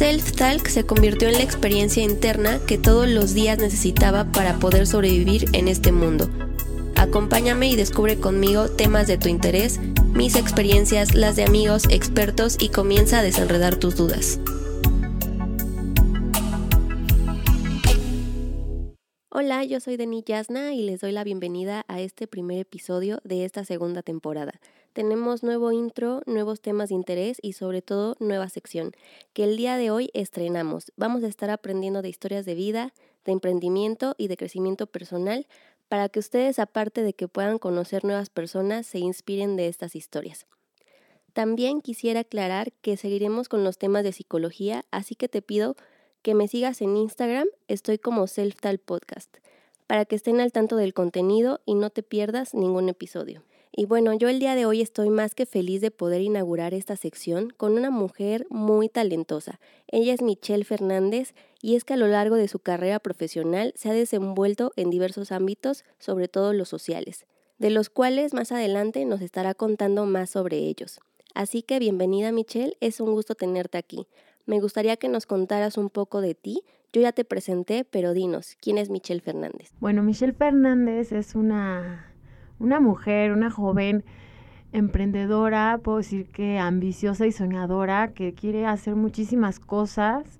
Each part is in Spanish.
Self-Talk se convirtió en la experiencia interna que todos los días necesitaba para poder sobrevivir en este mundo. Acompáñame y descubre conmigo temas de tu interés, mis experiencias, las de amigos, expertos y comienza a desenredar tus dudas. Hola, yo soy Denis Yasna y les doy la bienvenida a este primer episodio de esta segunda temporada. Tenemos nuevo intro, nuevos temas de interés y sobre todo nueva sección que el día de hoy estrenamos. Vamos a estar aprendiendo de historias de vida, de emprendimiento y de crecimiento personal para que ustedes, aparte de que puedan conocer nuevas personas, se inspiren de estas historias. También quisiera aclarar que seguiremos con los temas de psicología, así que te pido que me sigas en Instagram, estoy como Self-Tal Podcast, para que estén al tanto del contenido y no te pierdas ningún episodio. Y bueno, yo el día de hoy estoy más que feliz de poder inaugurar esta sección con una mujer muy talentosa. Ella es Michelle Fernández y es que a lo largo de su carrera profesional se ha desenvuelto en diversos ámbitos, sobre todo los sociales, de los cuales más adelante nos estará contando más sobre ellos. Así que bienvenida Michelle, es un gusto tenerte aquí me gustaría que nos contaras un poco de ti. Yo ya te presenté, pero dinos, ¿quién es Michelle Fernández? Bueno, Michelle Fernández es una, una mujer, una joven emprendedora, puedo decir que ambiciosa y soñadora, que quiere hacer muchísimas cosas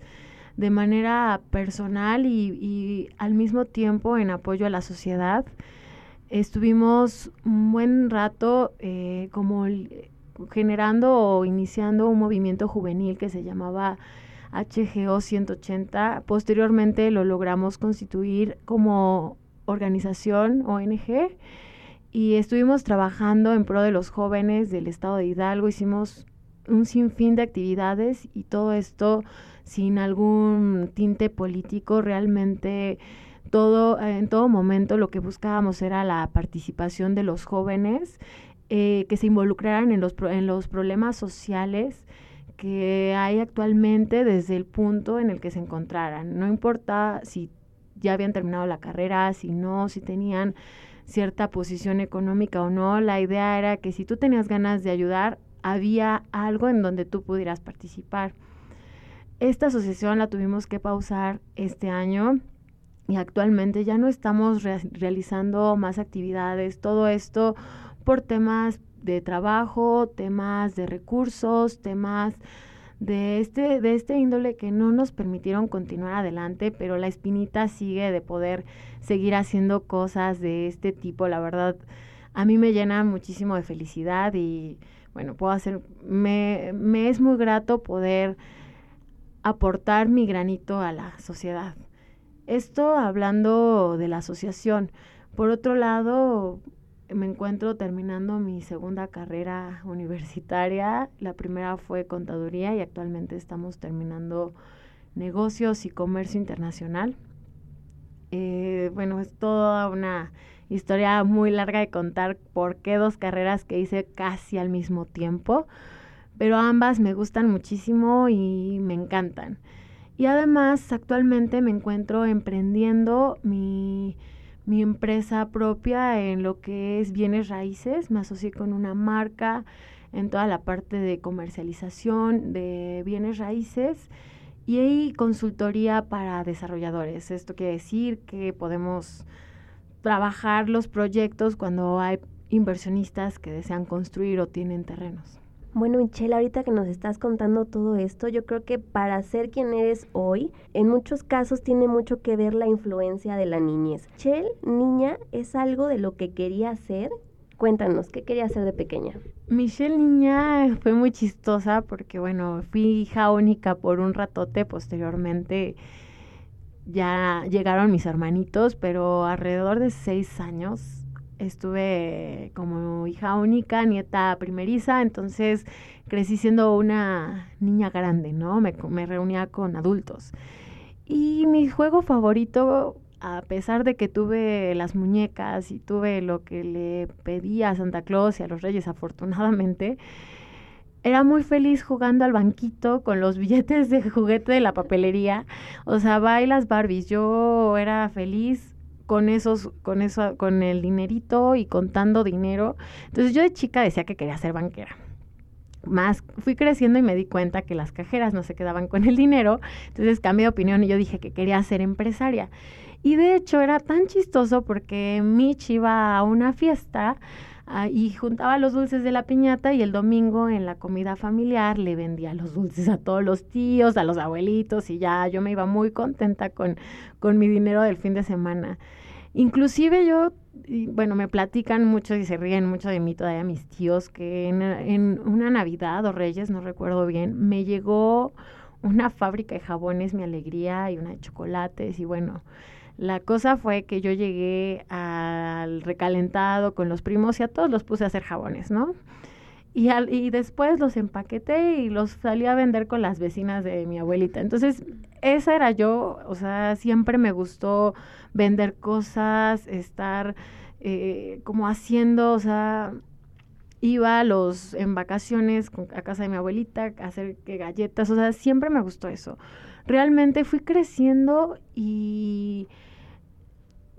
de manera personal y, al mismo tiempo en apoyo a la sociedad. Estuvimos un buen rato eh, como generando o iniciando un movimiento juvenil que se llamaba HGO 180. Posteriormente lo logramos constituir como organización ONG y estuvimos trabajando en pro de los jóvenes del estado de Hidalgo. Hicimos un sinfín de actividades y todo esto sin algún tinte político. Realmente todo, en todo momento lo que buscábamos era la participación de los jóvenes eh, que se involucraran en los, en los problemas sociales que hay actualmente desde el punto en el que se encontraran. No importa si ya habían terminado la carrera, si no, si tenían cierta posición económica o no, la idea era que si tú tenías ganas de ayudar, había algo en donde tú pudieras participar. Esta asociación la tuvimos que pausar este año y actualmente ya no estamos realizando más actividades. Todo esto por temas de trabajo, temas de recursos, temas de este, de este índole que no nos permitieron continuar adelante, pero la espinita sigue de poder seguir haciendo cosas de este tipo. La verdad, a mí me llena muchísimo de felicidad y bueno, puedo hacer, me, me es muy grato poder aportar mi granito a la sociedad. Esto hablando de la asociación. Por otro lado, me encuentro terminando mi segunda carrera universitaria. La primera fue contaduría y actualmente estamos terminando negocios y comercio internacional. Eh, bueno, es toda una historia muy larga de contar por qué dos carreras que hice casi al mismo tiempo, pero ambas me gustan muchísimo y me encantan. Y además, actualmente me encuentro emprendiendo mi mi empresa propia en lo que es bienes raíces. Me asocié con una marca en toda la parte de comercialización de bienes raíces y hay consultoría para desarrolladores. Esto quiere decir que podemos trabajar los proyectos cuando hay inversionistas que desean construir o tienen terrenos. Bueno, Michelle, ahorita que nos estás contando todo esto, yo creo que para ser quien eres hoy, en muchos casos tiene mucho que ver la influencia de la niñez. Michelle, niña, es algo de lo que quería hacer. Cuéntanos, ¿qué quería hacer de pequeña? Michelle niña fue muy chistosa porque, bueno, fui hija única por un ratote, posteriormente ya llegaron mis hermanitos, pero alrededor de seis años estuve como hija única, nieta primeriza, entonces crecí siendo una niña grande, ¿no? Me, me, reunía con adultos. Y mi juego favorito, a pesar de que tuve las muñecas y tuve lo que le pedía a Santa Claus y a los reyes afortunadamente, era muy feliz jugando al banquito con los billetes de juguete de la papelería. O sea, bailas Barbies. Yo era feliz con esos, con eso, con el dinerito y contando dinero. Entonces yo de chica decía que quería ser banquera. más fui creciendo y me di cuenta que las cajeras no se quedaban con el dinero, entonces cambié de opinión y yo dije que quería ser empresaria. Y de hecho era tan chistoso porque Mitch iba a una fiesta ah, y juntaba los dulces de la piñata y el domingo en la comida familiar le vendía los dulces a todos los tíos, a los abuelitos y ya yo me iba muy contenta con, con mi dinero del fin de semana. Inclusive yo y bueno, me platican mucho y se ríen mucho de mí todavía mis tíos, que en, una Navidad o Reyes, no recuerdo bien, me llegó una fábrica de jabones, mi alegría, y una de chocolates, y bueno, la cosa fue que yo llegué al recalentado con los primos y a todos los puse a hacer jabones, ¿no? Y, al, y después los empaqueté y los salí a vender con las vecinas de mi abuelita. Entonces, esa era yo, o sea, siempre me gustó vender cosas, estar eh, como haciendo, o sea, iba a los, en vacaciones a casa de mi abuelita a hacer galletas, o sea, siempre me gustó eso. Realmente fui creciendo y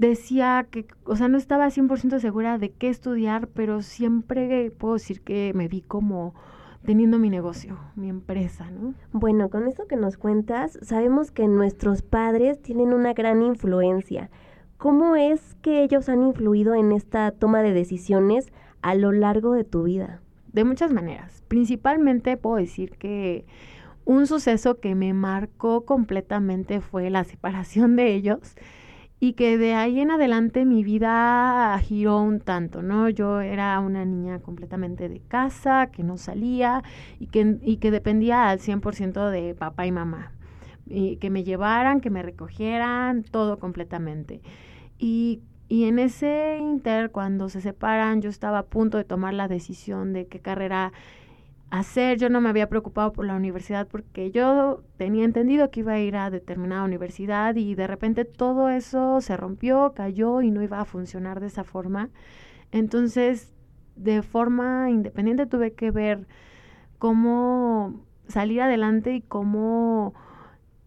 decía que, o sea, no estaba 100% segura de qué estudiar, pero siempre puedo decir que me vi como teniendo mi negocio, mi empresa, ¿no? Bueno, con eso que nos cuentas, sabemos que nuestros padres tienen una gran influencia. ¿Cómo es que ellos han influido en esta toma de decisiones a lo largo de tu vida? De muchas maneras. Principalmente puedo decir que un suceso que me marcó completamente fue la separación de ellos y que de ahí en adelante mi vida giró un tanto, ¿no? Yo era una niña completamente de casa, que no salía y que, y que dependía al 100% de papá y mamá. Y que me llevaran, que me recogieran, todo completamente. Y, y en ese inter, cuando se separan, yo estaba a punto de tomar la decisión de qué carrera hacer. Yo no me había preocupado por la universidad porque yo tenía entendido que iba a ir a determinada universidad y de repente todo eso se rompió, cayó y no iba a funcionar de esa forma. Entonces, de forma independiente tuve que ver cómo salir adelante y cómo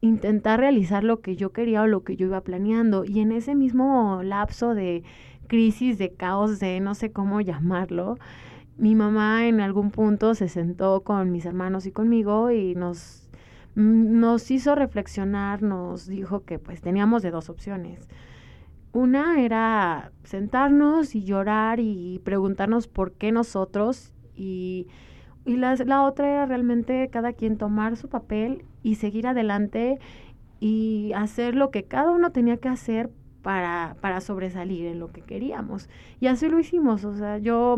intentar realizar lo que yo quería o lo que yo iba planeando. Y en ese mismo lapso de crisis, de caos, de no sé cómo llamarlo, mi mamá en algún punto se sentó con mis hermanos y conmigo y nos, nos hizo reflexionar, nos dijo que pues teníamos de dos opciones. Una era sentarnos y llorar y preguntarnos por qué nosotros y, y la, la otra era realmente cada quien tomar su papel y seguir adelante y hacer lo que cada uno tenía que hacer para, para sobresalir en lo que queríamos. Y así lo hicimos, o sea, yo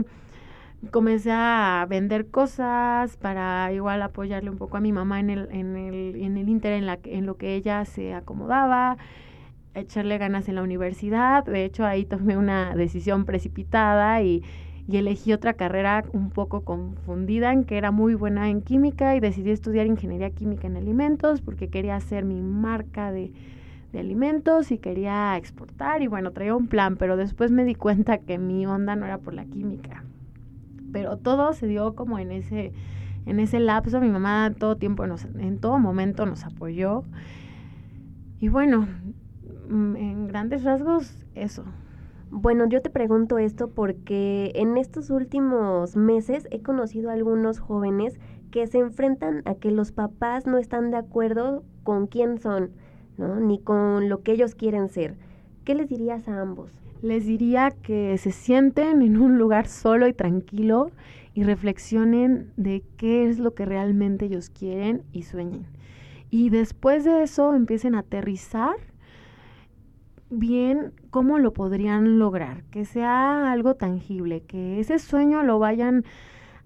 comencé a vender cosas para igual apoyarle un poco a mi mamá en el, en el, en el inter, en, la, en lo que ella se acomodaba, echarle ganas en la universidad. De hecho, ahí tomé una decisión precipitada y, elegí otra carrera un poco confundida en que era muy buena en química y decidí estudiar ingeniería química en alimentos porque quería hacer mi marca de alimentos y quería exportar y bueno, traía un plan, pero después me di cuenta que mi onda no era por la química pero todo se dio como en ese, en ese lapso. Mi mamá todo tiempo, nos, en todo momento nos apoyó. Y bueno, mm, en grandes rasgos, eso. Bueno, yo te pregunto esto porque en estos últimos meses he conocido a algunos jóvenes que se enfrentan a que los papás no están de acuerdo con quién son, ¿no? Ni con lo que ellos quieren ser. ¿Qué les dirías a ambos? Les diría que se sienten en un lugar solo y tranquilo y reflexionen de qué es lo que realmente ellos quieren y sueñen. Y después de eso empiecen a aterrizar bien cómo lo podrían lograr, que sea algo tangible, que ese sueño lo vayan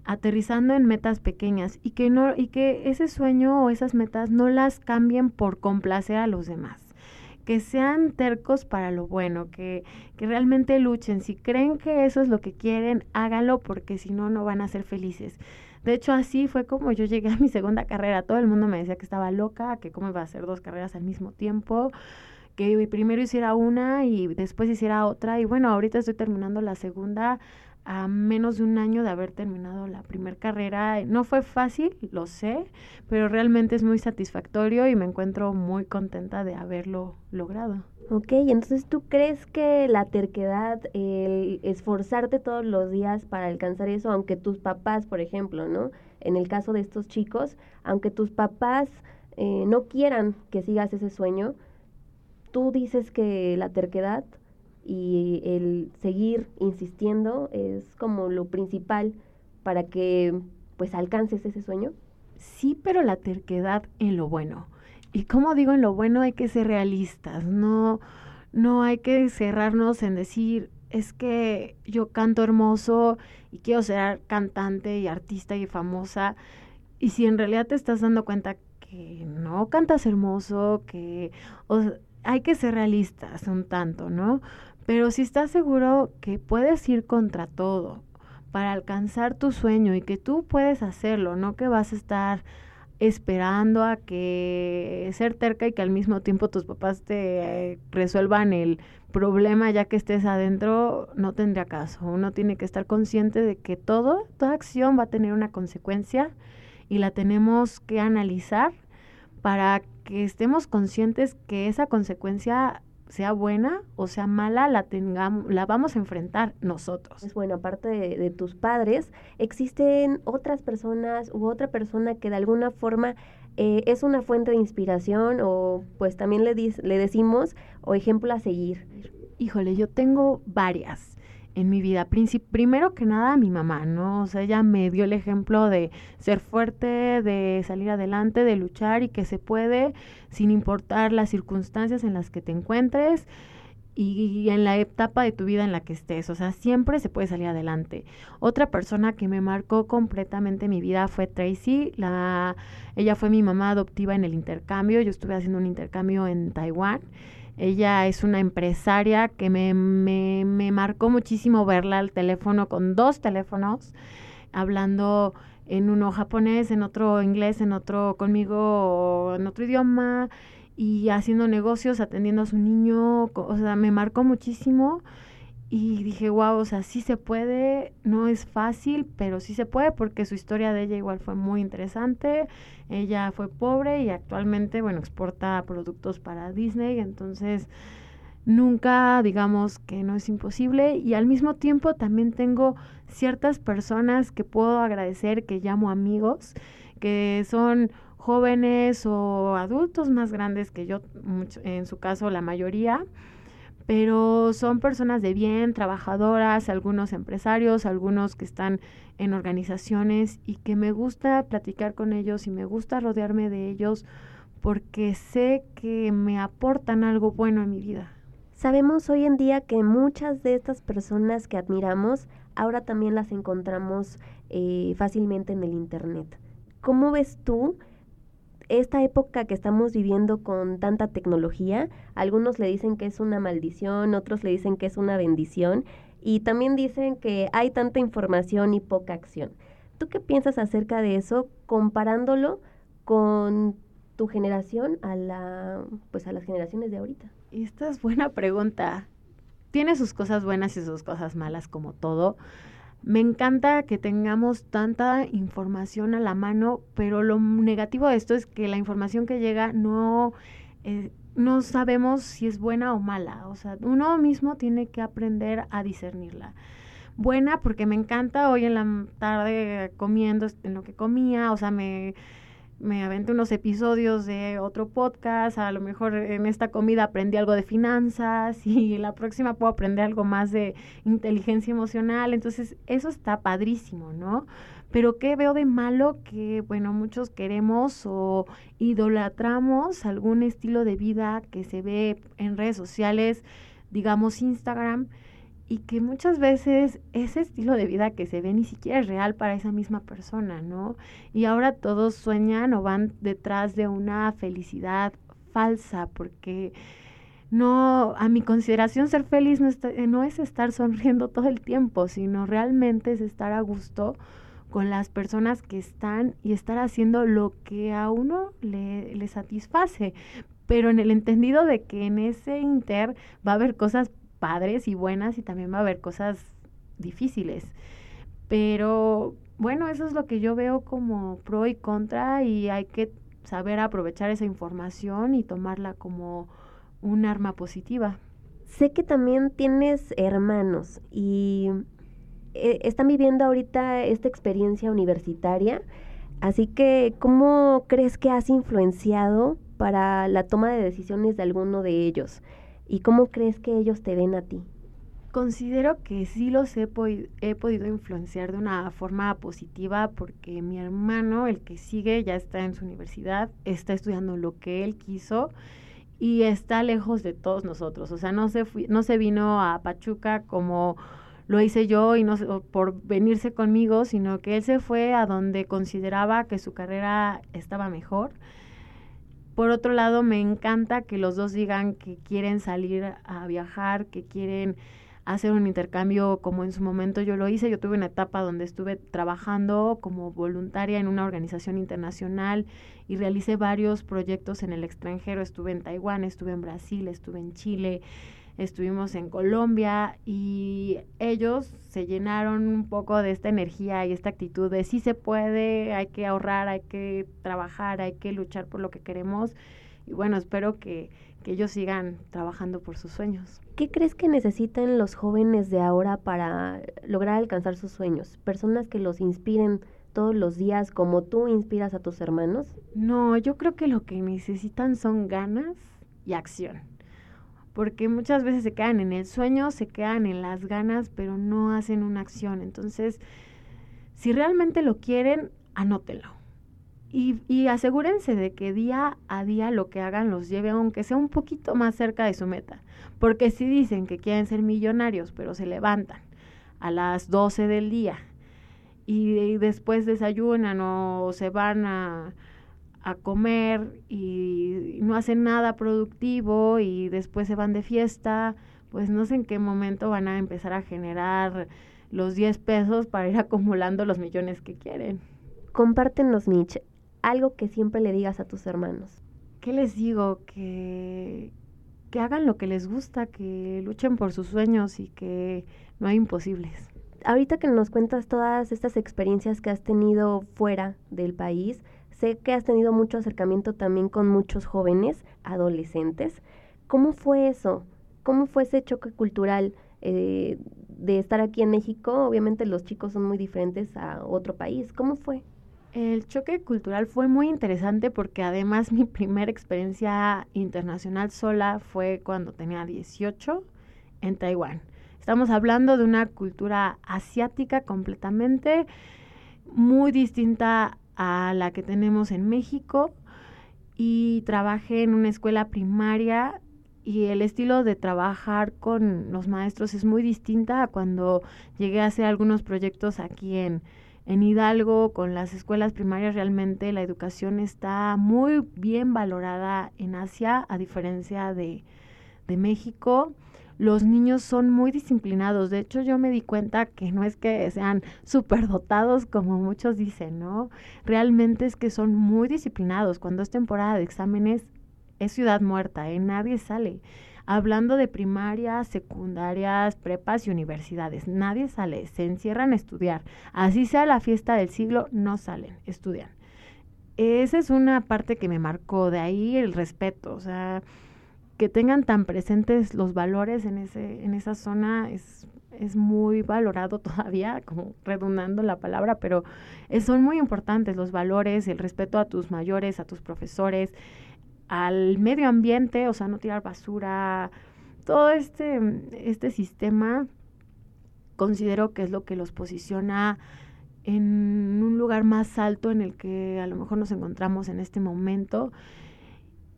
aterrizando en metas pequeñas y que no y que ese sueño o esas metas no las cambien por complacer a los demás que sean tercos para lo bueno, que, que realmente luchen. Si creen que eso es lo que quieren, háganlo porque si no, no van a ser felices. De hecho, así fue como yo llegué a mi segunda carrera. Todo el mundo me decía que estaba loca, que cómo iba a hacer dos carreras al mismo tiempo, que primero hiciera una y después hiciera otra. Y bueno, ahorita estoy terminando la segunda a menos de un año de haber terminado la primera carrera. No fue fácil, lo sé, pero realmente es muy satisfactorio y me encuentro muy contenta de haberlo logrado. Ok, entonces tú crees que la terquedad, el esforzarte todos los días para alcanzar eso, aunque tus papás, por ejemplo, ¿no? en el caso de estos chicos, aunque tus papás eh, no quieran que sigas ese sueño, tú dices que la terquedad y el seguir insistiendo es como lo principal para que pues alcances ese sueño. Sí, pero la terquedad en lo bueno. Y como digo, en lo bueno hay que ser realistas, no, no hay que cerrarnos en decir, es que yo canto hermoso y quiero ser cantante y artista y famosa. Y si en realidad te estás dando cuenta que no cantas hermoso, que hay que ser realistas un tanto, ¿no? Pero si estás seguro que puedes ir contra todo para alcanzar tu sueño y que tú puedes hacerlo, no que vas a estar esperando a que ser terca y que al mismo tiempo tus papás te resuelvan el problema ya que estés adentro, no tendría caso. Uno tiene que estar consciente de que todo, toda acción va a tener una consecuencia y la tenemos que analizar para que estemos conscientes que esa consecuencia sea buena o sea mala, la tengamos, la vamos a enfrentar nosotros. Es bueno, aparte de, tus padres, existen otras personas u otra persona que de alguna forma eh, es una fuente de inspiración o pues también le, le decimos o ejemplo a seguir. Híjole, yo tengo varias en mi vida. primero que nada, mi mamá, ¿no? O sea, ella me dio el ejemplo de ser fuerte, de salir adelante, de luchar y que se puede sin importar las circunstancias en las que te encuentres y en la etapa de tu vida en la que estés. O sea, siempre se puede salir adelante. Otra persona que me marcó completamente mi vida fue Tracy. La, ella fue mi mamá adoptiva en el intercambio. Yo estuve haciendo un intercambio en Taiwán ella es una empresaria que me, me, me marcó muchísimo verla al teléfono con dos teléfonos, hablando en uno japonés, en otro inglés, en otro conmigo, en otro idioma y haciendo negocios, atendiendo a su niño, o sea, me marcó muchísimo y dije, wow, o sea, sí se puede, no es fácil, pero sí se puede porque su historia de ella igual fue muy interesante. Ella fue pobre y actualmente, bueno, exporta productos para Disney, entonces nunca digamos que no es imposible y al mismo tiempo también tengo ciertas personas que puedo agradecer, que llamo amigos, que son jóvenes o adultos más grandes que yo, en su caso la mayoría, pero son personas de bien, trabajadoras, algunos empresarios, algunos que están en organizaciones y que me gusta platicar con ellos y me gusta rodearme de ellos porque sé que me aportan algo bueno en mi vida. Sabemos hoy en día que muchas de estas personas que admiramos ahora también las encontramos eh, fácilmente en el Internet. ¿Cómo ves tú esta época que estamos viviendo con tanta tecnología, algunos le dicen que es una maldición, otros le dicen que es una bendición y también dicen que hay tanta información y poca acción. ¿Tú qué piensas acerca de eso comparándolo con tu generación a la pues a las generaciones de ahorita? Esta es buena pregunta. Tiene sus cosas buenas y sus cosas malas como todo. Me encanta que tengamos tanta información a la mano, pero lo negativo de esto es que la información que llega no, eh, no sabemos si es buena o mala. O sea, uno mismo tiene que aprender a discernirla. Buena porque me encanta hoy en la tarde comiendo en lo que comía, o sea, me me aventé unos episodios de otro podcast, a lo mejor en esta comida aprendí algo de finanzas y la próxima puedo aprender algo más de inteligencia emocional, entonces eso está padrísimo, ¿no? Pero ¿qué veo de malo? Que, bueno, muchos queremos o idolatramos algún estilo de vida que se ve en redes sociales, digamos Instagram, y que muchas veces ese estilo de vida que se ve ni siquiera es real para esa misma persona, ¿no? Y ahora todos sueñan o van detrás de una felicidad falsa porque no, a mi consideración ser feliz no, no es estar sonriendo todo el tiempo, sino realmente es estar a gusto con las personas que están y estar haciendo lo que a uno le, le satisface, pero en el entendido de que en ese inter va a haber cosas padres y buenas y también va a haber cosas difíciles. Pero bueno, eso es lo que yo veo como pro y contra y hay que saber aprovechar esa información y tomarla como un arma positiva. Sé que también tienes hermanos y eh, están viviendo ahorita esta experiencia universitaria. Así que, ¿cómo crees que has influenciado para la toma de decisiones de alguno de ellos? ¿Y cómo crees que ellos te ven a ti? Considero que sí los he, he, podido influenciar de una forma positiva porque mi hermano, el que sigue, ya está en su universidad, está estudiando lo que él quiso y está lejos de todos nosotros. O sea, no se, no se vino a Pachuca como lo hice yo y no por venirse conmigo, sino que él se fue a donde consideraba que su carrera estaba mejor. Por otro lado, me encanta que los dos digan que quieren salir a viajar, que quieren hacer un intercambio como en su momento yo lo hice. Yo tuve una etapa donde estuve trabajando como voluntaria en una organización internacional y realicé varios proyectos en el extranjero. Estuve en Taiwán, estuve en Brasil, estuve en Chile, estuvimos en Colombia y ellos se llenaron un poco de esta energía y esta actitud de sí se puede, hay que ahorrar, hay que trabajar, hay que luchar por lo que queremos. Y bueno, espero que que ellos sigan trabajando por sus sueños. ¿Qué crees que necesitan los jóvenes de ahora para lograr alcanzar sus sueños? ¿Personas que los inspiren todos los días como tú inspiras a tus hermanos? No, yo creo que lo que necesitan son ganas y acción. Porque muchas veces se quedan en el sueño, se quedan en las ganas, pero no hacen una acción. Entonces, si realmente lo quieren, anótelo y, asegúrense de que día a día lo que hagan los lleve aunque sea un poquito más cerca de su meta. Porque si dicen que quieren ser millonarios, pero se levantan a las 12 del día y, después desayunan o se van a, a comer y no hacen nada productivo y después se van de fiesta, pues no sé en qué momento van a empezar a generar los 10 pesos para ir acumulando los millones que quieren. Compártenos, Mitch, algo que siempre le digas a tus hermanos. ¿Qué les digo? Que, que hagan lo que les gusta, que luchen por sus sueños y que no hay imposibles. Ahorita que nos cuentas todas estas experiencias que has tenido fuera del país, sé que has tenido mucho acercamiento también con muchos jóvenes, adolescentes. ¿Cómo fue eso? ¿Cómo fue ese choque cultural eh, de estar aquí en México? Obviamente los chicos son muy diferentes a otro país. ¿Cómo fue? El choque cultural fue muy interesante porque además mi primera experiencia internacional sola fue cuando tenía 18 en Taiwán. Estamos hablando de una cultura asiática completamente muy distinta a la que tenemos en México y trabajé en una escuela primaria y el estilo de trabajar con los maestros es muy distinta a cuando llegué a hacer algunos proyectos aquí en, en Hidalgo, con las escuelas primarias, realmente la educación está muy bien valorada en Asia, a diferencia de, de México los niños son muy disciplinados. De hecho, yo me di cuenta que no es que sean superdotados como muchos dicen, ¿no? Realmente es que son muy disciplinados. Cuando es temporada de exámenes, es ciudad muerta, ¿eh? Nadie sale hablando de primarias, secundarias, prepas y universidades. Nadie sale, se encierran a estudiar. Así sea la fiesta del siglo, no salen, estudian. Esa es una parte que me marcó, de ahí el respeto, o sea, que tengan tan presentes los valores en, ese, en esa zona es, es muy valorado todavía, como redundando la palabra, pero son muy importantes los valores, el respeto a tus mayores, a tus profesores, al medio ambiente, o sea, no tirar basura, todo este, este sistema considero que es lo que los posiciona en un lugar más alto en el que a lo mejor nos encontramos en este momento.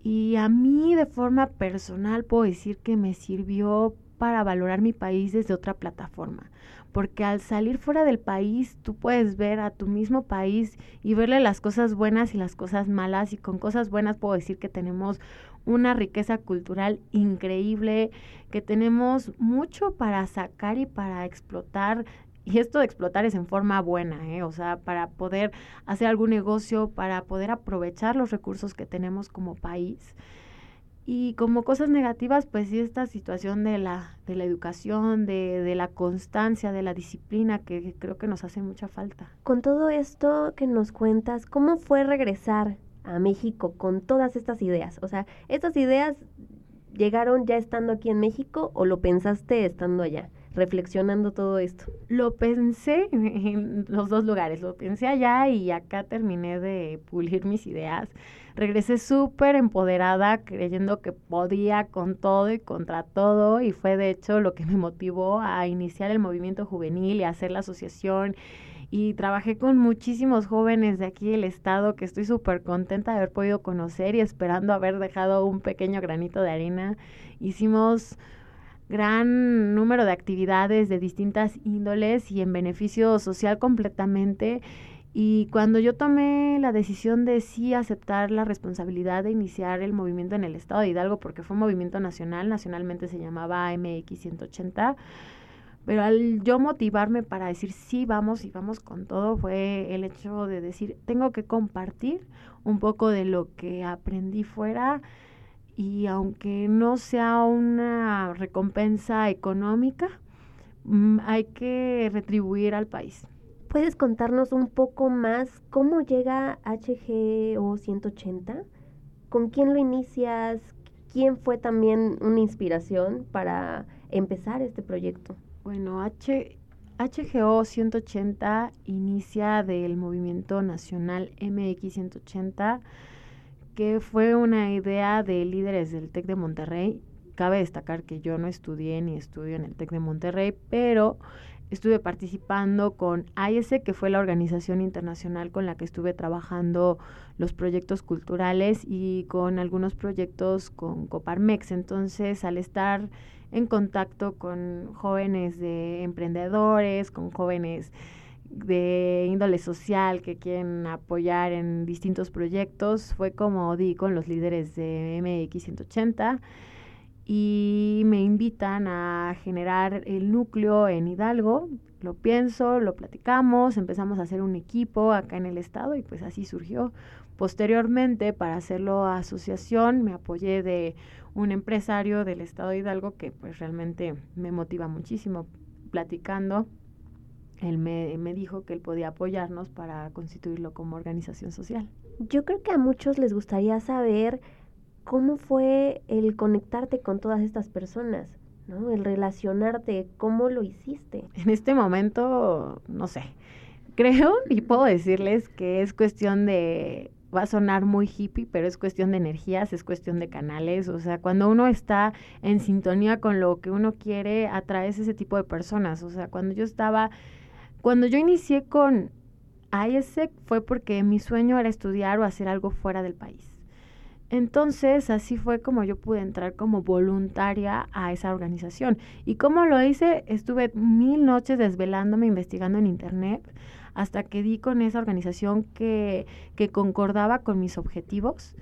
Y a mí de forma personal puedo decir que me sirvió para valorar mi país desde otra plataforma porque al salir fuera del país tú puedes ver a tu mismo país y verle las cosas buenas y las cosas malas y con cosas buenas puedo decir que tenemos una riqueza cultural increíble, que tenemos mucho para sacar y para explotar y esto de explotar es en forma buena, ¿eh? o sea, para poder hacer algún negocio, para poder aprovechar los recursos que tenemos como país. Y como cosas negativas, pues sí, esta situación de la, de la educación, de, de la constancia, de la disciplina, que creo que nos hace mucha falta. Con todo esto que nos cuentas, ¿cómo fue regresar a México con todas estas ideas? O sea, ¿estas ideas llegaron ya estando aquí en México o lo pensaste estando allá? Reflexionando todo esto? Lo pensé en los dos lugares, lo pensé allá y acá terminé de pulir mis ideas. Regresé súper empoderada, creyendo que podía con todo y contra todo, y fue de hecho lo que me motivó a iniciar el movimiento juvenil y hacer la asociación y trabajé con muchísimos jóvenes de aquí del estado que estoy súper contenta de haber podido conocer y esperando haber dejado un pequeño granito de arena. Hicimos gran número de actividades de distintas índoles y en beneficio social completamente. Y cuando yo tomé la decisión de sí aceptar la responsabilidad de iniciar el movimiento en el estado de Hidalgo, porque fue un movimiento nacional, nacionalmente se llamaba MX 180, pero al yo motivarme para decir sí, vamos y vamos con todo, fue el hecho de decir, tengo que compartir un poco de lo que aprendí fuera y aunque no sea una recompensa económica, mm, hay que retribuir al país. ¿Puedes contarnos un poco más cómo llega HGO 180? ¿Con quién lo inicias? ¿Quién fue también una inspiración para empezar este proyecto? Bueno, H, HGO 180 inicia del movimiento nacional MX 180, que fue una idea de líderes del TEC de Monterrey. Cabe destacar que yo no estudié ni estudio en el TEC de Monterrey, pero estuve participando con AIS, que fue la organización internacional con la que estuve trabajando los proyectos culturales y con algunos proyectos con Coparmex. Entonces, al estar en contacto con jóvenes de emprendedores, con jóvenes de índole social que quieren apoyar en distintos proyectos. Fue como di con los líderes de MX 180 y me invitan a generar el núcleo en Hidalgo. Lo pienso, lo platicamos, empezamos a hacer un equipo acá en el estado y pues así surgió. Posteriormente, para hacerlo asociación, me apoyé de un empresario del estado de Hidalgo que pues realmente me motiva muchísimo. Platicando, él me, me dijo que él podía apoyarnos para constituirlo como organización social. Yo creo que a muchos les gustaría saber cómo fue el conectarte con todas estas personas, ¿no? El relacionarte, cómo lo hiciste. En este momento, no sé, creo y puedo decirles que es cuestión de va a sonar muy hippie, pero es cuestión de energías, es cuestión de canales, o sea, cuando uno está en sintonía con lo que uno quiere, atraes ese tipo de personas, o sea, cuando yo estaba, cuando yo inicié con ISEC fue porque mi sueño era estudiar o hacer algo fuera del país. Entonces, así fue como yo pude entrar como voluntaria a esa organización. ¿Y cómo lo hice? Estuve mil noches desvelándome, investigando en internet, hasta que di con esa organización que, que concordaba con mis objetivos.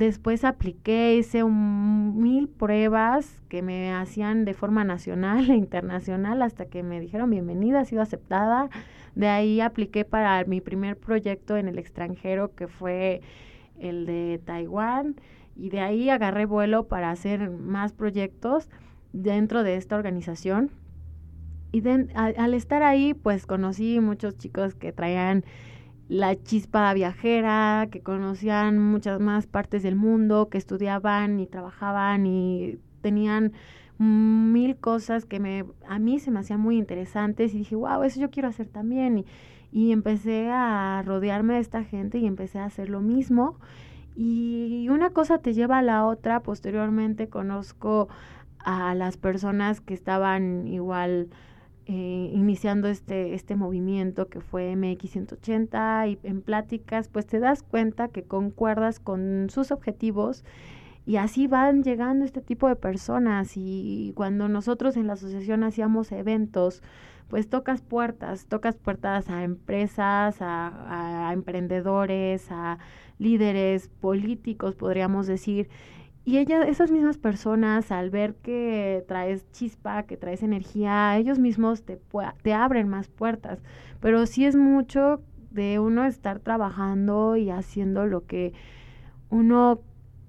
Después apliqué, hice un, mil pruebas que me hacían de forma nacional e internacional hasta que me dijeron bienvenida, ha sido aceptada. De ahí apliqué para mi primer proyecto en el extranjero que fue el de Taiwán y de ahí agarré vuelo para hacer más proyectos dentro de esta organización y al, estar ahí, pues conocí muchos chicos que traían la chispa viajera, que conocían muchas más partes del mundo, que estudiaban y trabajaban y tenían mil cosas que me, a mí se me hacían muy interesantes y dije, wow, eso yo quiero hacer también. Y, y empecé a rodearme de esta gente y empecé a hacer lo mismo. Y una cosa te lleva a la otra. Posteriormente conozco a las personas que estaban igual eh, iniciando este, este movimiento que fue MX 180 y en pláticas, pues te das cuenta que concuerdas con sus objetivos y así van llegando este tipo de personas. Y cuando nosotros en la asociación hacíamos eventos, pues tocas puertas, tocas puertas a empresas, a, a emprendedores, a líderes políticos, podríamos decir, y ella, esas mismas personas, al ver que traes chispa, que traes energía, ellos mismos te, te abren más puertas. Pero sí es mucho de uno estar trabajando y haciendo lo que uno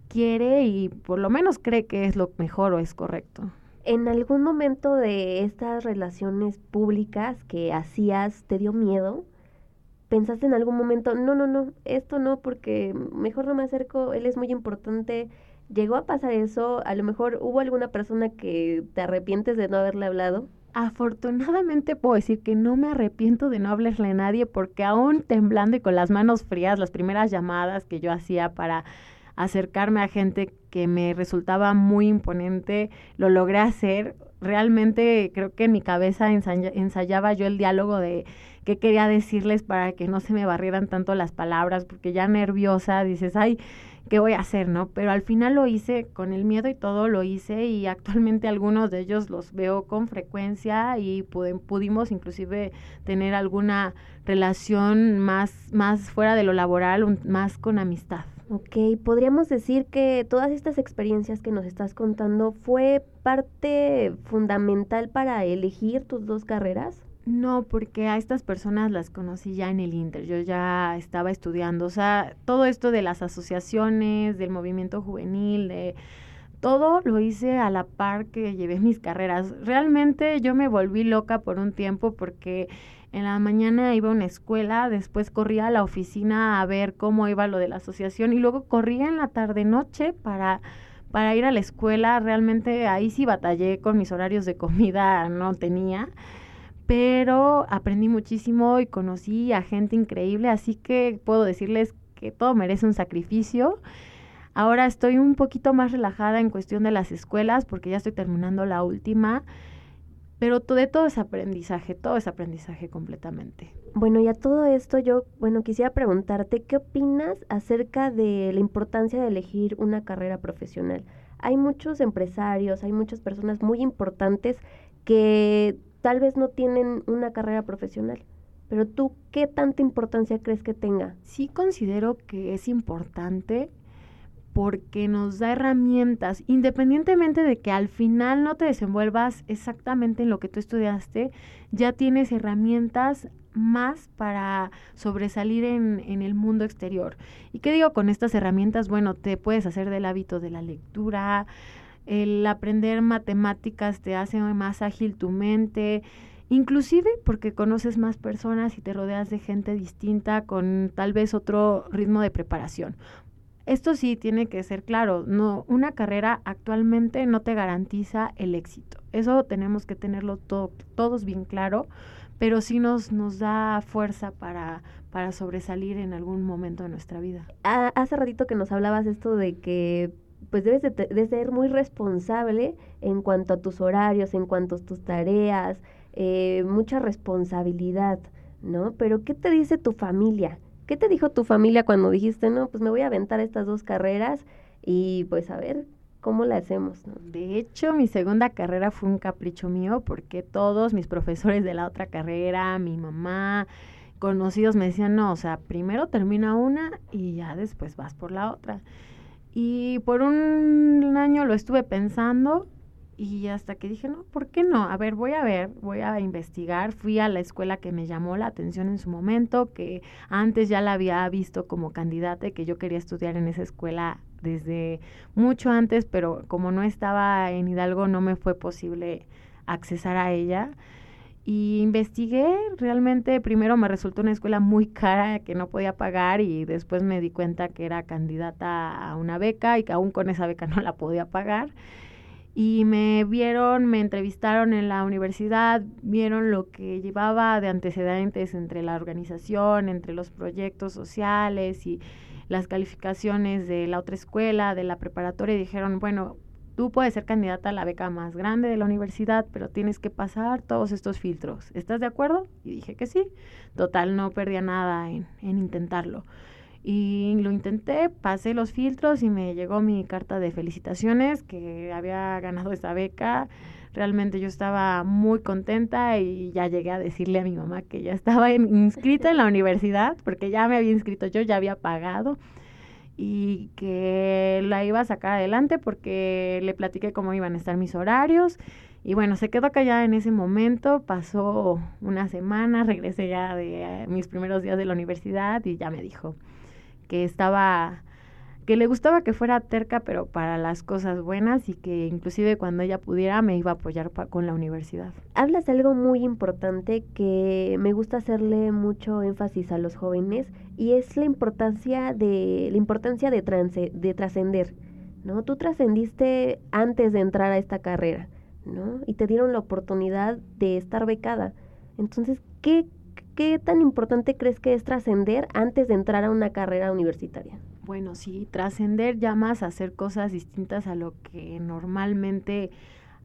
quiere y por lo menos cree que es lo mejor o es correcto. ¿En algún momento de estas relaciones públicas que hacías te dio miedo? ¿Pensaste en algún momento, no, no, no, esto no, porque mejor no me acerco, él es muy importante, llegó a pasar eso, a lo mejor hubo alguna persona que te arrepientes de no haberle hablado. afortunadamente puedo decir que no me arrepiento de no hablarle a nadie porque aún temblando y con las manos frías, las primeras llamadas que yo hacía para acercarme a gente que me resultaba muy imponente, lo logré hacer. Realmente creo que en mi cabeza ensayaba yo el diálogo de qué quería decirles para que no se me barrieran tanto las palabras, porque ya nerviosa dices, ay, ¿qué voy a hacer, no? Pero al final lo hice con el miedo y todo lo hice y actualmente algunos de ellos los veo con frecuencia y pudimos inclusive tener alguna relación más, más fuera de lo laboral, más con amistad. Ok, podríamos decir que todas estas experiencias que nos estás contando fue parte fundamental para elegir tus dos carreras. No, porque a estas personas las conocí ya en el Inter, yo ya estaba estudiando, o sea, todo esto de las asociaciones, del movimiento juvenil, de todo lo hice a la par que llevé mis carreras. Realmente yo me volví loca por un tiempo porque en la mañana iba a una escuela, después corría a la oficina a ver cómo iba lo de la asociación y luego corría en la tarde noche para para ir a la escuela. Realmente ahí sí batallé con mis horarios de comida, no tenía. Pero aprendí muchísimo y conocí a gente increíble, así que puedo decirles que todo merece un sacrificio. Ahora estoy un poquito más relajada en cuestión de las escuelas porque ya estoy terminando la última pero de todo es aprendizaje, todo es aprendizaje completamente. Bueno, y a todo esto yo, bueno, quisiera preguntarte, ¿qué opinas acerca de la importancia de elegir una carrera profesional? Hay muchos empresarios, hay muchas personas muy importantes que tal vez no tienen una carrera profesional. Pero tú, ¿qué tanta importancia crees que tenga? Sí considero que es importante porque nos da herramientas, independientemente de que al final no te desenvuelvas exactamente en lo que tú estudiaste, ya tienes herramientas más para sobresalir en, en, el mundo exterior. ¿Y qué digo con estas herramientas? Bueno, te puedes hacer del hábito de la lectura, el aprender matemáticas te hace más ágil tu mente, inclusive porque conoces más personas y te rodeas de gente distinta con tal vez otro ritmo de preparación. Esto sí tiene que ser claro, no una carrera actualmente no te garantiza el éxito. Eso tenemos que tenerlo todos bien claro, pero sí nos nos da fuerza para para sobresalir en algún momento de nuestra vida. hace ratito que nos hablabas esto de que pues debes de, ser muy responsable en cuanto a tus horarios, en cuanto a tus tareas, eh, mucha responsabilidad, ¿no? Pero ¿qué te dice tu familia? ¿Qué te dijo tu familia cuando dijiste, no, pues me voy a aventar estas dos carreras y pues a ver cómo la hacemos? De hecho, mi segunda carrera fue un capricho mío porque todos mis profesores de la otra carrera, mi mamá, conocidos me decían, no, o sea, primero termina una y ya después vas por la otra. Y por un año lo estuve pensando y hasta que dije, no, ¿por qué no? A ver, voy a ver, voy a investigar. Fui a la escuela que me llamó la atención en su momento, que antes ya la había visto como candidata y que yo quería estudiar en esa escuela desde mucho antes, pero como no estaba en Hidalgo no me fue posible accesar a ella. Y investigué, realmente primero me resultó una escuela muy cara que no podía pagar y después me di cuenta que era candidata a una beca y que aún con esa beca no la podía pagar y me vieron, me entrevistaron en la universidad, vieron lo que llevaba de antecedentes entre la organización, entre los proyectos sociales y las calificaciones de la otra escuela, de la preparatoria, y dijeron, bueno, tú puedes ser candidata a la beca más grande de la universidad, pero tienes que pasar todos estos filtros. ¿Estás de acuerdo? Y dije que sí. Total, no perdía nada en, en intentarlo. Y lo intenté, pasé los filtros y me llegó mi carta de felicitaciones que había ganado esa beca. Realmente yo estaba muy contenta y ya llegué a decirle a mi mamá que ya estaba inscrita en la universidad, porque ya me había inscrito yo, ya había pagado y que la iba a sacar adelante porque le platiqué cómo iban a estar mis horarios. Y bueno, se quedó callada en ese momento, pasó una semana, regresé ya de mis primeros días de la universidad y ya me dijo, que estaba que le gustaba que fuera terca, pero para las cosas buenas y que inclusive cuando ella pudiera me iba a apoyar con la universidad. Hablas de algo muy importante que me gusta hacerle mucho énfasis a los jóvenes y es la importancia de la importancia de de trascender, ¿no? Tú trascendiste antes de entrar a esta carrera, ¿no? Y te dieron la oportunidad de estar becada. Entonces, ¿qué, qué tan importante crees que es trascender antes de entrar a una carrera universitaria? Bueno, sí, trascender ya más a hacer cosas distintas a lo que normalmente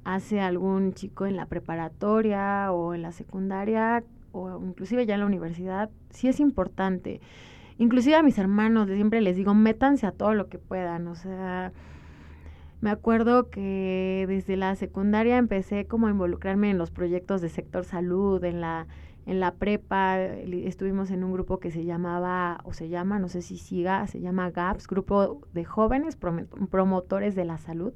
hace algún chico en la preparatoria o en la secundaria o inclusive ya en la universidad, sí es importante. Inclusive a mis hermanos siempre les digo, métanse a todo lo que puedan, o sea, me acuerdo que desde la secundaria empecé como a involucrarme en los proyectos de sector salud, en la en la prepa estuvimos en un grupo que se llamaba, o se llama, no sé si siga, se llama GAPS, Grupo de Jóvenes Promotores de la Salud.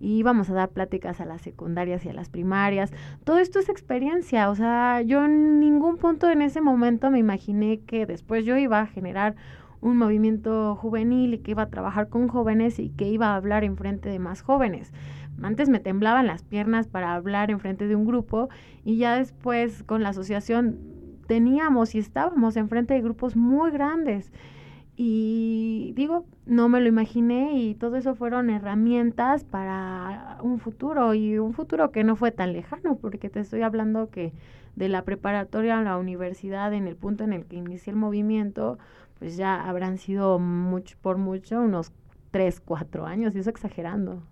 Y íbamos a dar pláticas a las secundarias y a las primarias. Todo esto es experiencia, o sea, yo en ningún punto en ese momento me imaginé que después yo iba a generar un movimiento juvenil y que iba a trabajar con jóvenes y que iba a hablar en frente de más jóvenes. Antes me temblaban las piernas para hablar en frente de un grupo y ya después con la asociación teníamos y estábamos en frente de grupos muy grandes. Y digo, no me lo imaginé y todo eso fueron herramientas para un futuro y un futuro que no fue tan lejano, porque te estoy hablando que de la preparatoria a la universidad, en el punto en el que inicié el movimiento, pues ya habrán sido mucho, por mucho unos tres, cuatro años, y eso exagerando.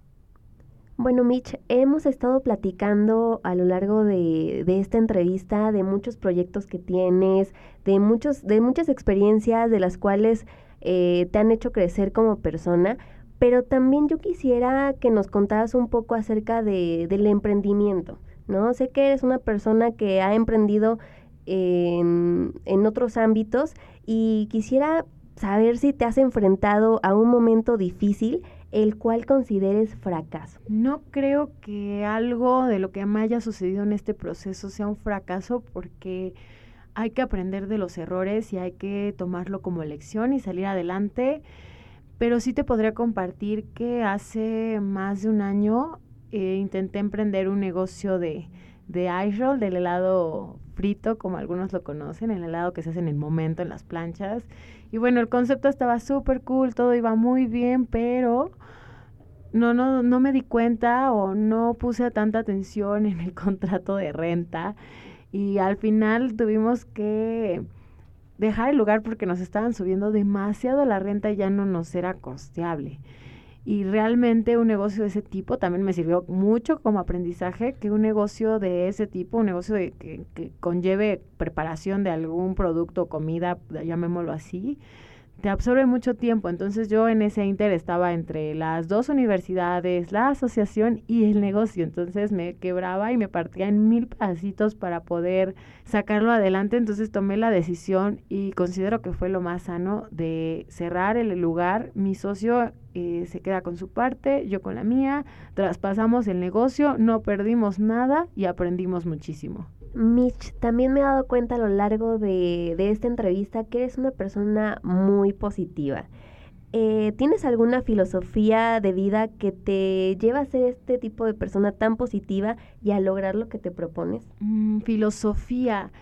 Bueno, Mitch, hemos estado platicando a lo largo de, esta entrevista de muchos proyectos que tienes, de, muchos, de muchas experiencias de las cuales eh, te han hecho crecer como persona, pero también yo quisiera que nos contaras un poco acerca de, del emprendimiento, ¿no? Sé que eres una persona que ha emprendido en, en otros ámbitos y quisiera saber si te has enfrentado a un momento difícil el cual consideres fracaso. No creo que algo de lo que me haya sucedido en este proceso sea un fracaso porque hay que aprender de los errores y hay que tomarlo como lección y salir adelante. Pero sí te podría compartir que hace más de un año eh, intenté emprender un negocio de, de ice roll, del helado como algunos lo conocen, el helado que se hace en el momento en las planchas. Y bueno, el concepto estaba súper cool, todo iba muy bien, pero no, no, no me di cuenta o no puse tanta atención en el contrato de renta y al final tuvimos que dejar el lugar porque nos estaban subiendo demasiado la renta y ya no nos era costeable. Y realmente un negocio de ese tipo también me sirvió mucho como aprendizaje, que un negocio de ese tipo, un negocio de, que, que conlleve preparación de algún producto comida, llamémoslo así, te absorbe mucho tiempo. Entonces yo en ese inter estaba entre las dos universidades, la asociación y el negocio. Entonces me quebraba y me partía en mil pedacitos para poder sacarlo adelante. Entonces tomé la decisión y considero que fue lo más sano de cerrar el lugar. Mi socio eh, se queda con su parte, yo con la mía. Traspasamos el negocio, no perdimos nada y aprendimos muchísimo. Mitch, también me he dado cuenta a lo largo de, de esta entrevista que eres una persona muy positiva. Eh, ¿Tienes alguna filosofía de vida que te lleva a ser este tipo de persona tan positiva y a lograr lo que te propones? Mm, filosofía,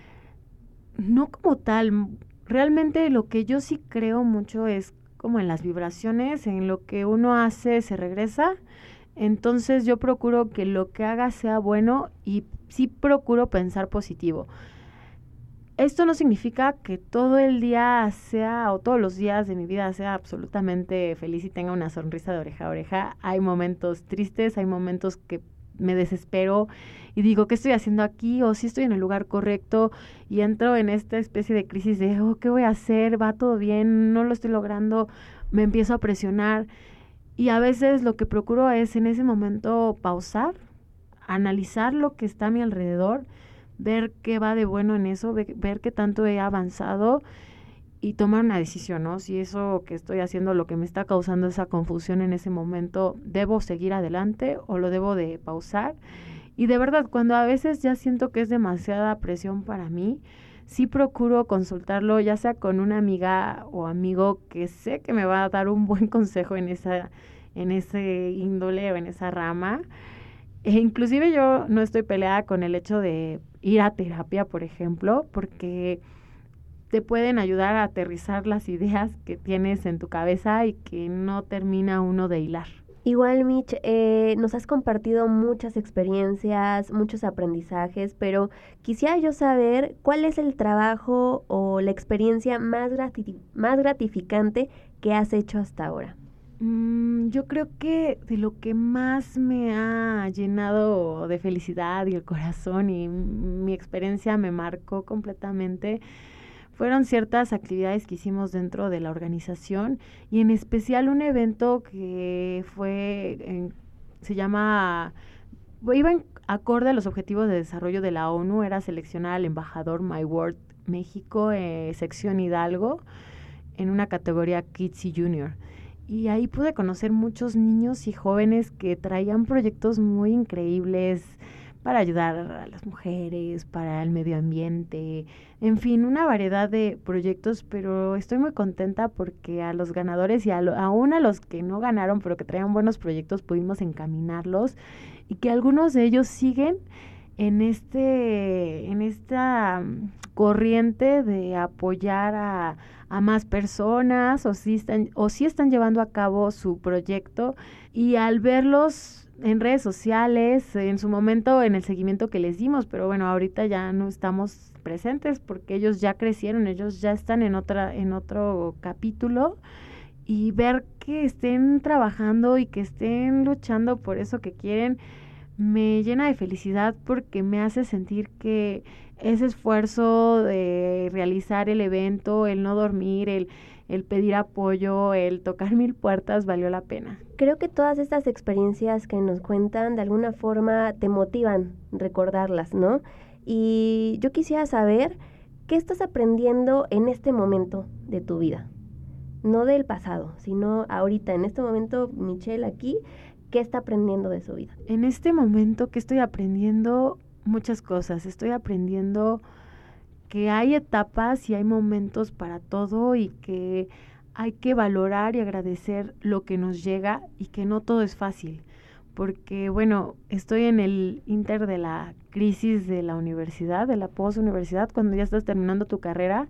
no como tal. Realmente lo que yo sí creo mucho es como en las vibraciones, en lo que uno hace se regresa. Entonces yo procuro que lo que haga sea bueno y sí procuro pensar positivo. Esto no significa que todo el día sea o todos los días de mi vida sea absolutamente feliz y tenga una sonrisa de oreja a oreja. Hay momentos tristes, hay momentos que me desespero y digo, ¿qué estoy haciendo aquí? O si estoy en el lugar correcto y entro en esta especie de crisis de, oh, ¿qué voy a hacer? ¿Va todo bien? ¿No lo estoy logrando? Me empiezo a presionar y a veces lo que procuro es en ese momento pausar, analizar lo que está a mi alrededor, ver qué va de bueno en eso, ver, qué tanto he avanzado y tomar una decisión, ¿no? Si eso que estoy haciendo, lo que me está causando esa confusión en ese momento, debo seguir adelante o lo debo de pausar. Y de verdad, cuando a veces ya siento que es demasiada presión para mí, sí procuro consultarlo, ya sea con una amiga o amigo que sé que me va a dar un buen consejo en esa, en ese índole o en esa rama. E inclusive yo no estoy peleada con el hecho de ir a terapia, por ejemplo, porque te pueden ayudar a aterrizar las ideas que tienes en tu cabeza y que no termina uno de hilar. Igual, Mitch, eh, nos has compartido muchas experiencias, muchos aprendizajes, pero quisiera yo saber cuál es el trabajo o la experiencia más, más gratificante que has hecho hasta ahora. Mm, yo creo que de lo que más me ha llenado de felicidad y el corazón y mi experiencia me marcó completamente fueron ciertas actividades que hicimos dentro de la organización y en especial un evento que fue, se llama, iba en acorde a los objetivos de desarrollo de la ONU, era seleccionar al embajador My World México, eh, sección Hidalgo, en una categoría Kids y Junior. Y ahí pude conocer muchos niños y jóvenes que traían proyectos muy increíbles, para ayudar a las mujeres, para el medio ambiente, en fin, una variedad de proyectos, pero estoy muy contenta porque a los ganadores y a aún a los que no ganaron, pero que traían buenos proyectos, pudimos encaminarlos y que algunos de ellos siguen en este en esta mm, corriente de apoyar a, a más personas o si están o si están llevando a cabo su proyecto y al verlos en redes sociales, en su momento en el seguimiento que les dimos, pero bueno, ahorita ya no estamos presentes porque ellos ya crecieron, ellos ya están en otra en otro capítulo y ver que estén trabajando y que estén luchando por eso que quieren me llena de felicidad porque me hace sentir que ese esfuerzo de realizar el evento, el no dormir, el el pedir apoyo, el tocar mil puertas valió la pena. Creo que todas estas experiencias que nos cuentan de alguna forma te motivan recordarlas, ¿no? Y yo quisiera saber qué estás aprendiendo en este momento de tu vida. No del pasado, sino ahorita, en este momento, Michelle aquí, ¿qué está aprendiendo de su vida? En este momento, ¿qué estoy aprendiendo? Muchas cosas. Estoy aprendiendo que hay etapas y hay momentos para todo y que hay que valorar y agradecer lo que nos llega y que no todo es fácil. Porque, bueno, estoy en el inter de la crisis de la universidad, de la post-universidad, cuando ya estás terminando tu carrera.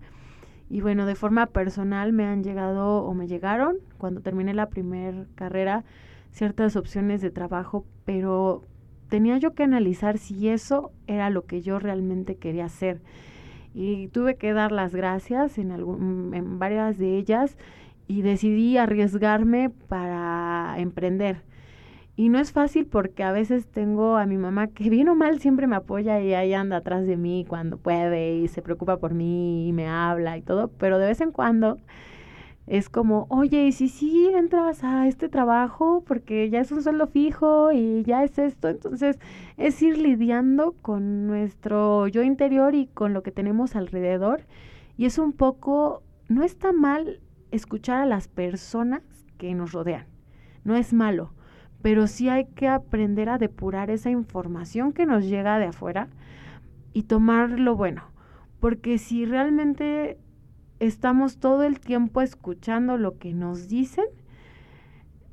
Y bueno, de forma personal me han llegado o me llegaron cuando terminé la primera carrera ciertas opciones de trabajo, pero tenía yo que analizar si eso era lo que yo realmente quería hacer y tuve que dar las gracias en, algún, en varias de ellas y decidí arriesgarme para emprender. Y no es fácil porque a veces tengo a mi mamá que bien o mal siempre me apoya y ahí anda atrás de mí cuando puede y se preocupa por mí y me habla y todo, pero de vez en cuando es como, oye, y si sí entras a este trabajo porque ya es un sueldo fijo y ya es esto, entonces es ir lidiando con nuestro yo interior y con lo que tenemos alrededor. Y es un poco, no está mal escuchar a las personas que nos rodean, no es malo, pero sí hay que aprender a depurar esa información que nos llega de afuera y tomar lo bueno, porque si realmente estamos todo el tiempo escuchando lo que nos dicen,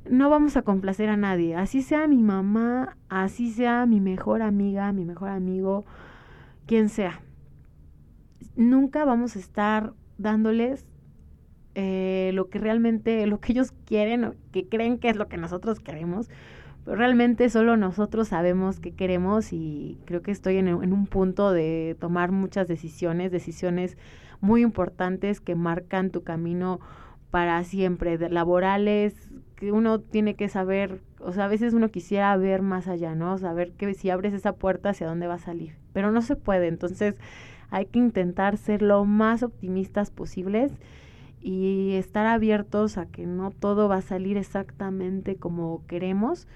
no vamos a complacer a nadie. Así sea mi mamá, así sea mi mejor amiga, mi mejor amigo, quien sea. Nunca vamos a estar dándoles eh, lo que realmente, lo que ellos quieren o que creen que es lo que nosotros queremos. Realmente solo nosotros sabemos qué queremos y creo que estoy en, en un punto de tomar muchas decisiones, decisiones muy importantes que marcan tu camino para siempre, de laborales, que uno tiene que saber, o sea, a veces uno quisiera ver más allá, ¿no? Saber que si abres esa puerta hacia dónde va a salir, pero no se puede, entonces hay que intentar ser lo más optimistas posibles y estar abiertos a que no todo va a salir exactamente como queremos,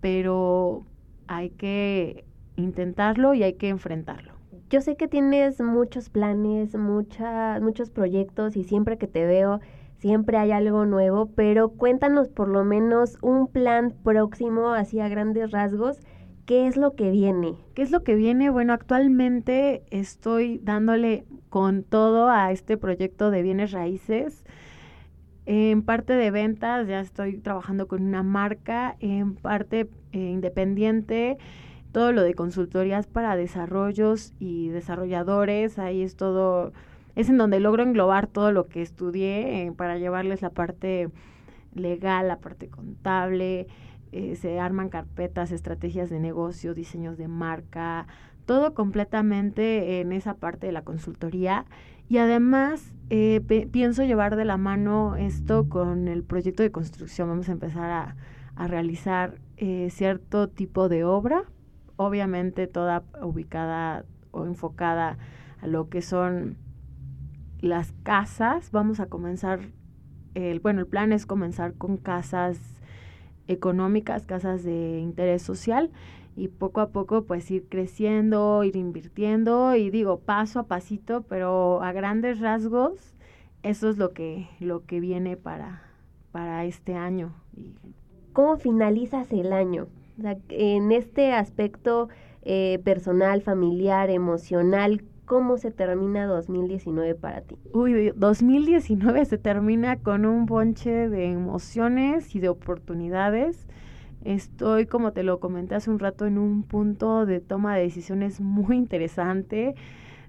pero hay que intentarlo y hay que enfrentarlo. Yo sé que tienes muchos planes, mucha, muchos proyectos y siempre que te veo siempre hay algo nuevo, pero cuéntanos por lo menos un plan próximo hacia grandes rasgos. ¿Qué es lo que viene? ¿Qué es lo que viene? Bueno, actualmente estoy dándole con todo a este proyecto de bienes raíces. En parte de ventas ya estoy trabajando con una marca, en parte eh, independiente todo lo de consultorías para desarrollos y desarrolladores, ahí es todo, es en donde logro englobar todo lo que estudié eh, para llevarles la parte legal, la parte contable, eh, se arman carpetas, estrategias de negocio, diseños de marca, todo completamente en esa parte de la consultoría. Y además eh, pienso llevar de la mano esto con el proyecto de construcción. Vamos a empezar a, a realizar eh, cierto tipo de obra, obviamente toda ubicada o enfocada a lo que son las casas. Vamos a comenzar, el, bueno, el plan es comenzar con casas económicas, casas de interés social y poco a poco pues ir creciendo, ir invirtiendo y digo paso a pasito, pero a grandes rasgos eso es lo que lo que viene para para este año. ¿Cómo finalizas el año? en este aspecto eh, personal, familiar, emocional, ¿Cómo se termina 2019 para ti? Uy, 2019 se termina con un bonche de emociones y de oportunidades. Estoy, como te lo comenté hace un rato, en un punto de toma de decisiones muy interesante,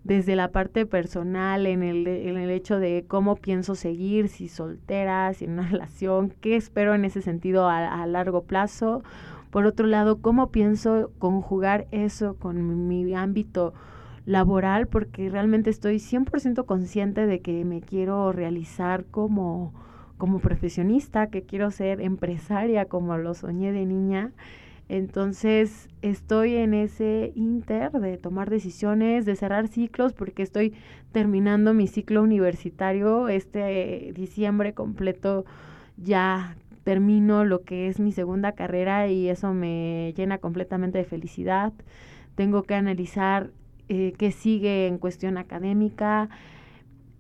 desde la parte personal, en el, en el hecho de cómo pienso seguir, si soltera, si en una relación, qué espero en ese sentido a, largo plazo. Por otro lado, cómo pienso conjugar eso con mi, mi ámbito laboral porque realmente estoy 100% consciente de que me quiero realizar como, como profesionista, que quiero ser empresaria como lo soñé de niña. Entonces estoy en ese inter de tomar decisiones, de cerrar ciclos, porque estoy terminando mi ciclo universitario. Este diciembre completo ya termino lo que es mi segunda carrera y eso me llena completamente de felicidad. Tengo que analizar eh, que sigue en cuestión académica,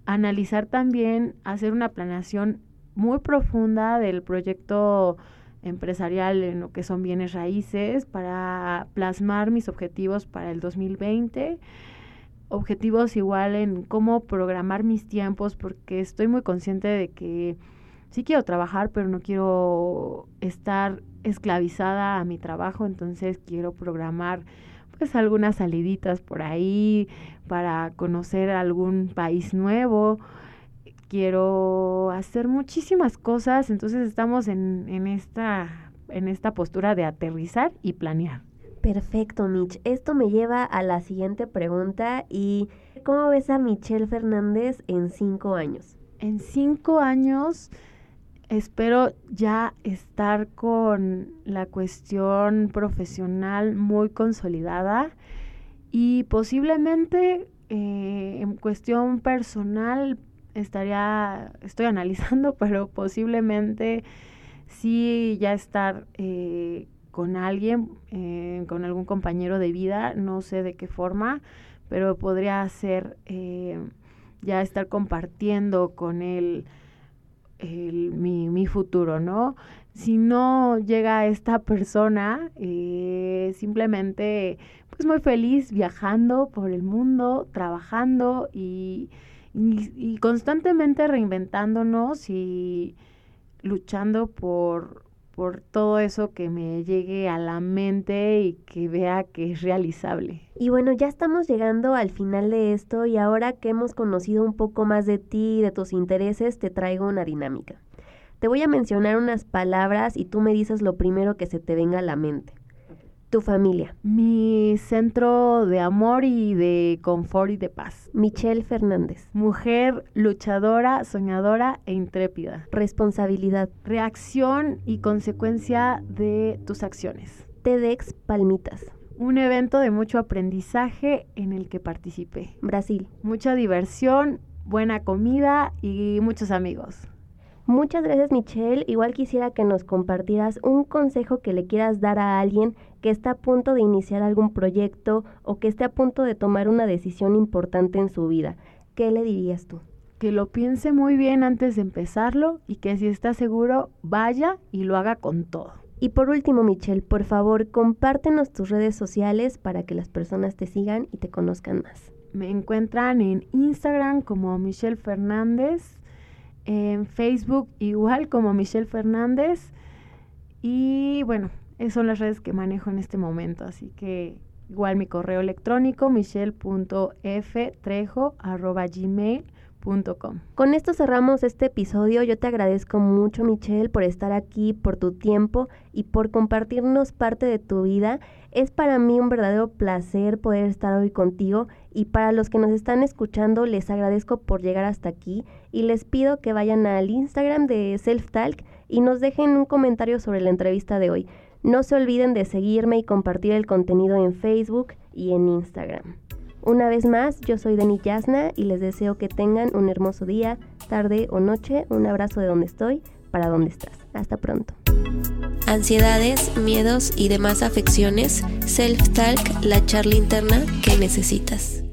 analizar también, hacer una planeación muy profunda del proyecto empresarial en lo que son bienes raíces para plasmar mis objetivos para el 2020 objetivos igual en cómo programar mis tiempos porque estoy muy consciente de que sí quiero trabajar pero no quiero estar esclavizada a mi trabajo entonces quiero programar pues algunas saliditas por ahí para conocer algún país nuevo. Quiero hacer muchísimas cosas, entonces estamos en, en, esta, en esta postura de aterrizar y planear. Perfecto, Mitch. Esto me lleva a la siguiente pregunta y ¿cómo ves a Michelle Fernández en cinco años? En cinco años espero ya estar con la cuestión profesional muy consolidada y posiblemente eh, en cuestión personal estaría, estoy analizando, pero posiblemente sí ya estar eh, con alguien, eh, con algún compañero de vida, no sé de qué forma, pero podría ser ya estar compartiendo con él mi, mi, futuro, ¿no? Si no llega esta persona, eh, simplemente pues muy feliz viajando por el mundo, trabajando y, y constantemente reinventándonos y luchando por, por todo eso que me llegue a la mente y que vea que es realizable. Y bueno, ya estamos llegando al final de esto y ahora que hemos conocido un poco más de ti y de tus intereses, te traigo una dinámica. Te voy a mencionar unas palabras y tú me dices lo primero que se te venga a la mente. Tu familia. Mi centro de amor y de confort y de paz. Michelle Fernández. Mujer luchadora, soñadora e intrépida. Responsabilidad. Reacción y consecuencia de tus acciones. TEDx Palmitas. Un evento de mucho aprendizaje en el que participé. Brasil. Mucha diversión, buena comida y muchos amigos. Muchas gracias Michelle. Igual quisiera que nos compartieras un consejo que le quieras dar a alguien que está a punto de iniciar algún proyecto o que esté a punto de tomar una decisión importante en su vida. ¿Qué le dirías tú? Que lo piense muy bien antes de empezarlo y que si está seguro vaya y lo haga con todo. Y por último, Michelle, por favor, compártenos tus redes sociales para que las personas te sigan y te conozcan más. Me encuentran en Instagram como Michelle Fernández en Facebook igual como Michelle Fernández. Y bueno, esas son las redes que manejo en este momento. Así que igual mi correo electrónico michelle.ftrejo.gmail.com Con esto cerramos este episodio. Yo te agradezco mucho, Michelle, por estar aquí, por tu tiempo y por compartirnos parte de tu vida. Es para mí un verdadero placer poder estar hoy contigo y para los que nos están escuchando les agradezco por llegar hasta aquí y les pido que vayan al Instagram de Self Talk y nos dejen un comentario sobre la entrevista de hoy. No se olviden de seguirme y compartir el contenido en Facebook y en Instagram. Una vez más, yo soy Deni Yasna y les deseo que tengan un hermoso día, tarde o noche. Un abrazo de donde estoy, para donde estás. Hasta pronto. Ansiedades, miedos y demás afecciones, Self-Talk, la charla interna que necesitas.